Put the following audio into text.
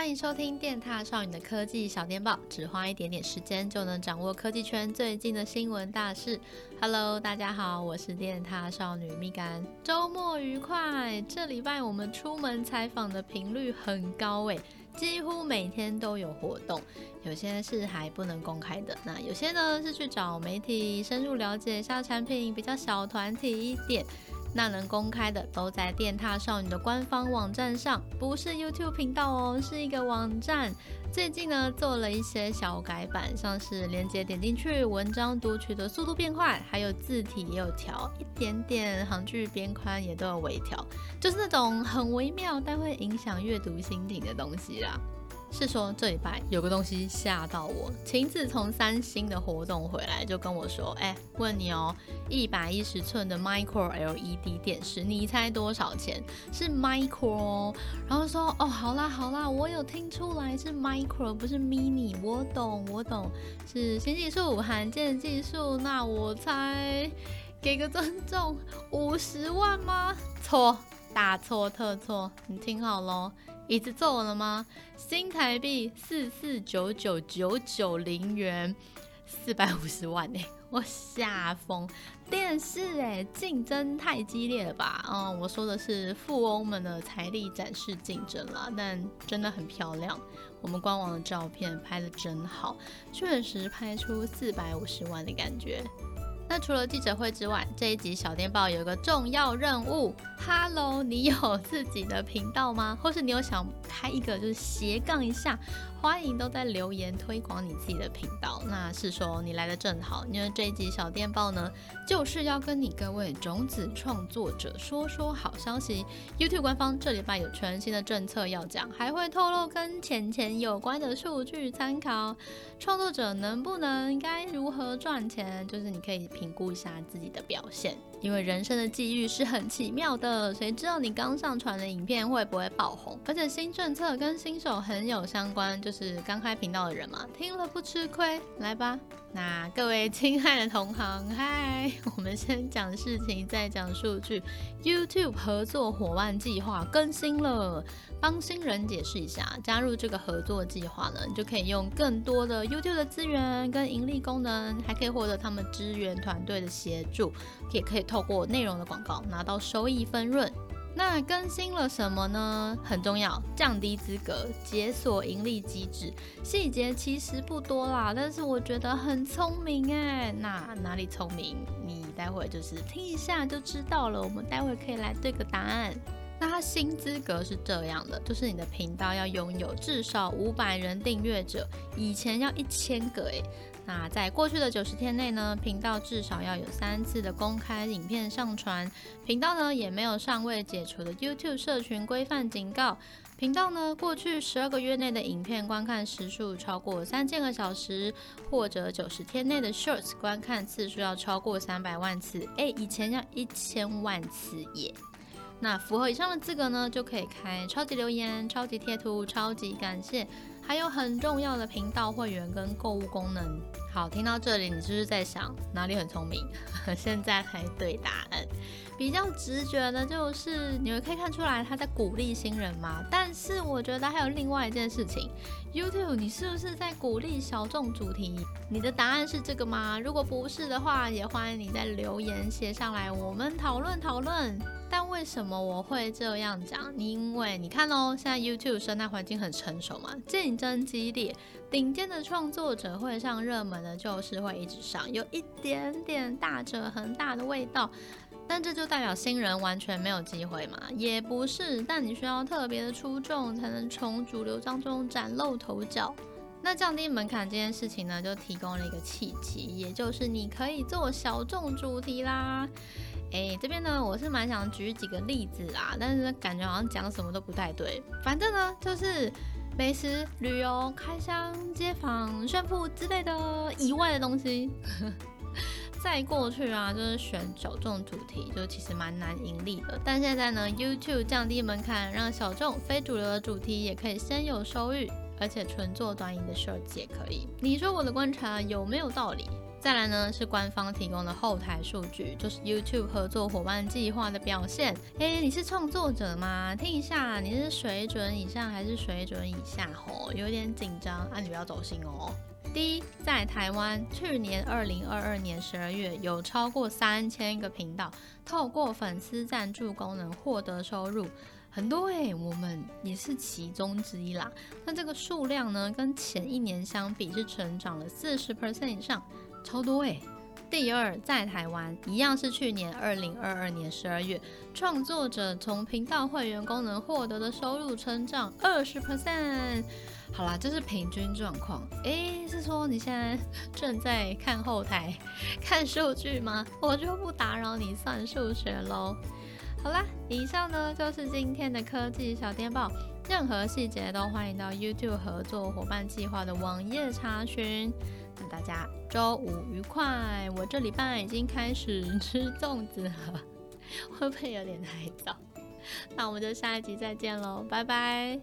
欢迎收听电踏少女的科技小电报，只花一点点时间就能掌握科技圈最近的新闻大事。Hello，大家好，我是电踏少女蜜柑，周末愉快！这礼拜我们出门采访的频率很高诶，几乎每天都有活动，有些是还不能公开的，那有些呢是去找媒体深入了解一下产品，比较小团体一点。那能公开的都在电獭少女的官方网站上，不是 YouTube 频道哦，是一个网站。最近呢做了一些小改版，像是连接点进去，文章读取的速度变快，还有字体也有调一点点，行距边宽也都有微调，就是那种很微妙但会影响阅读心情的东西啦。是说这礼拜有个东西吓到我，晴子从三星的活动回来就跟我说：“哎，问你哦，一百一十寸的 Micro LED 电视，你猜多少钱？是 Micro 哦。”然后说：“哦，好啦好啦，我有听出来是 Micro，不是 Mini，我懂我懂，是新技术，罕见技术。那我猜，给个尊重，五十万吗？错，大错特错，你听好喽。”椅子坐稳了吗？新台币四四九九九九零元，四百五十万呢、我吓疯！电视哎、竞争太激烈了吧？嗯，我说的是富翁们的财力展示竞争啦，但真的很漂亮。我们官网的照片拍得真好，确实拍出四百五十万的感觉。那除了记者会之外，这一集小电报有个重要任务。Hello，你有自己的频道吗？或是你有想开一个就是斜杠一下？欢迎都在留言推广你自己的频道。那是说你来的正好，因为这一集小电报呢，就是要跟你各位种子创作者说说好消息。YouTube 官方这礼拜有全新的政策要讲，还会透露跟钱钱有关的数据参考。创作者能不能该如何赚钱，就是你可以评估一下自己的表现。因为人生的际遇是很奇妙的，谁知道你刚上传的影片会不会爆红？而且新政策跟新手很有相关，就是刚开频道的人嘛，听了不吃亏。来吧，那各位亲爱的同行，嗨，我们先讲事情，再讲数据。YouTube 合作伙伴计划更新了，帮新人解释一下，加入这个合作计划呢，你就可以用更多的 YouTube 的资源跟盈利功能，还可以获得他们支援团队的协助，也可以。透过内容的广告拿到收益分润，那更新了什么呢？很重要，降低资格解锁盈利机制，细节其实不多啦，但是我觉得很聪明哎。那哪里聪明？你待会就是听一下就知道了。我们待会可以来对个答案。那它新资格是这样的，就是你的频道要拥有至少五百人订阅者，以前要一千个哎。那在过去的九十天内呢，频道至少要有三次的公开影片上传，频道呢也没有尚未解除的 YouTube 社群规范警告，频道呢过去十二个月内的影片观看时数超过三千个小时，或者九十天内的 Shorts 观看次数要超过三百万次，哎，以前要一千万次耶。那符合以上的资格呢，就可以开超级留言、超级贴图、超级感谢。还有很重要的频道会员跟购物功能。好，听到这里，你是不是在想哪里很聪明？现在才对答案。比较直觉的就是，你们可以看出来他在鼓励新人吗？但是我觉得还有另外一件事情，YouTube，你是不是在鼓励小众主题？你的答案是这个吗？如果不是的话，也欢迎你在留言写上来，我们讨论讨论。但为什么我会这样讲？因为你看哦，现在 YouTube 生态环境很成熟嘛，竞争激烈，顶尖的创作者会上，热门的就是会一直上，有一点点大者恒大的味道。但这就代表新人完全没有机会吗？也不是，但你需要特别的出众，才能从主流当中崭露头角。那降低门槛这件事情呢，就提供了一个契机，也就是你可以做小众主题啦。哎，这边呢，我是蛮想举几个例子啦，但是感觉好像讲什么都不太对。反正呢，就是美食、旅游、开箱、街访、炫富之类的以外的东西。在过去啊，就是选小众主题，就其实蛮难盈利的。但现在呢，YouTube 降低门槛，让小众非主流的主题也可以先有收益，而且纯做短影的 s h o r t 也可以。你说我的观察有没有道理？再来呢是官方提供的后台数据，就是 YouTube 合作伙伴计划的表现。诶，你是创作者吗？听一下，你是水准以上还是水准以下？吼，有点紧张啊，你不要走心哦。第一，在台湾，去年二零二二年十二月，有超过三千个频道透过粉丝赞助功能获得收入。很多诶、我们也是其中之一啦。那这个数量呢，跟前一年相比是成长了四十 percent 以上，超多诶、第二，在台湾一样是去年二零二二年十二月，创作者从频道会员功能获得的收入成长二十 percent。好啦，这是平均状况。诶，是说你现在正在看后台看数据吗？我就不打扰你算数学喽。好啦，以上呢就是今天的科技小电报，任何细节都欢迎到 YouTube 合作伙伴计划的网页查询。祝大家周五愉快！我这礼拜已经开始吃粽子了，会不会有点太早？那我们就下一集再见喽，拜拜。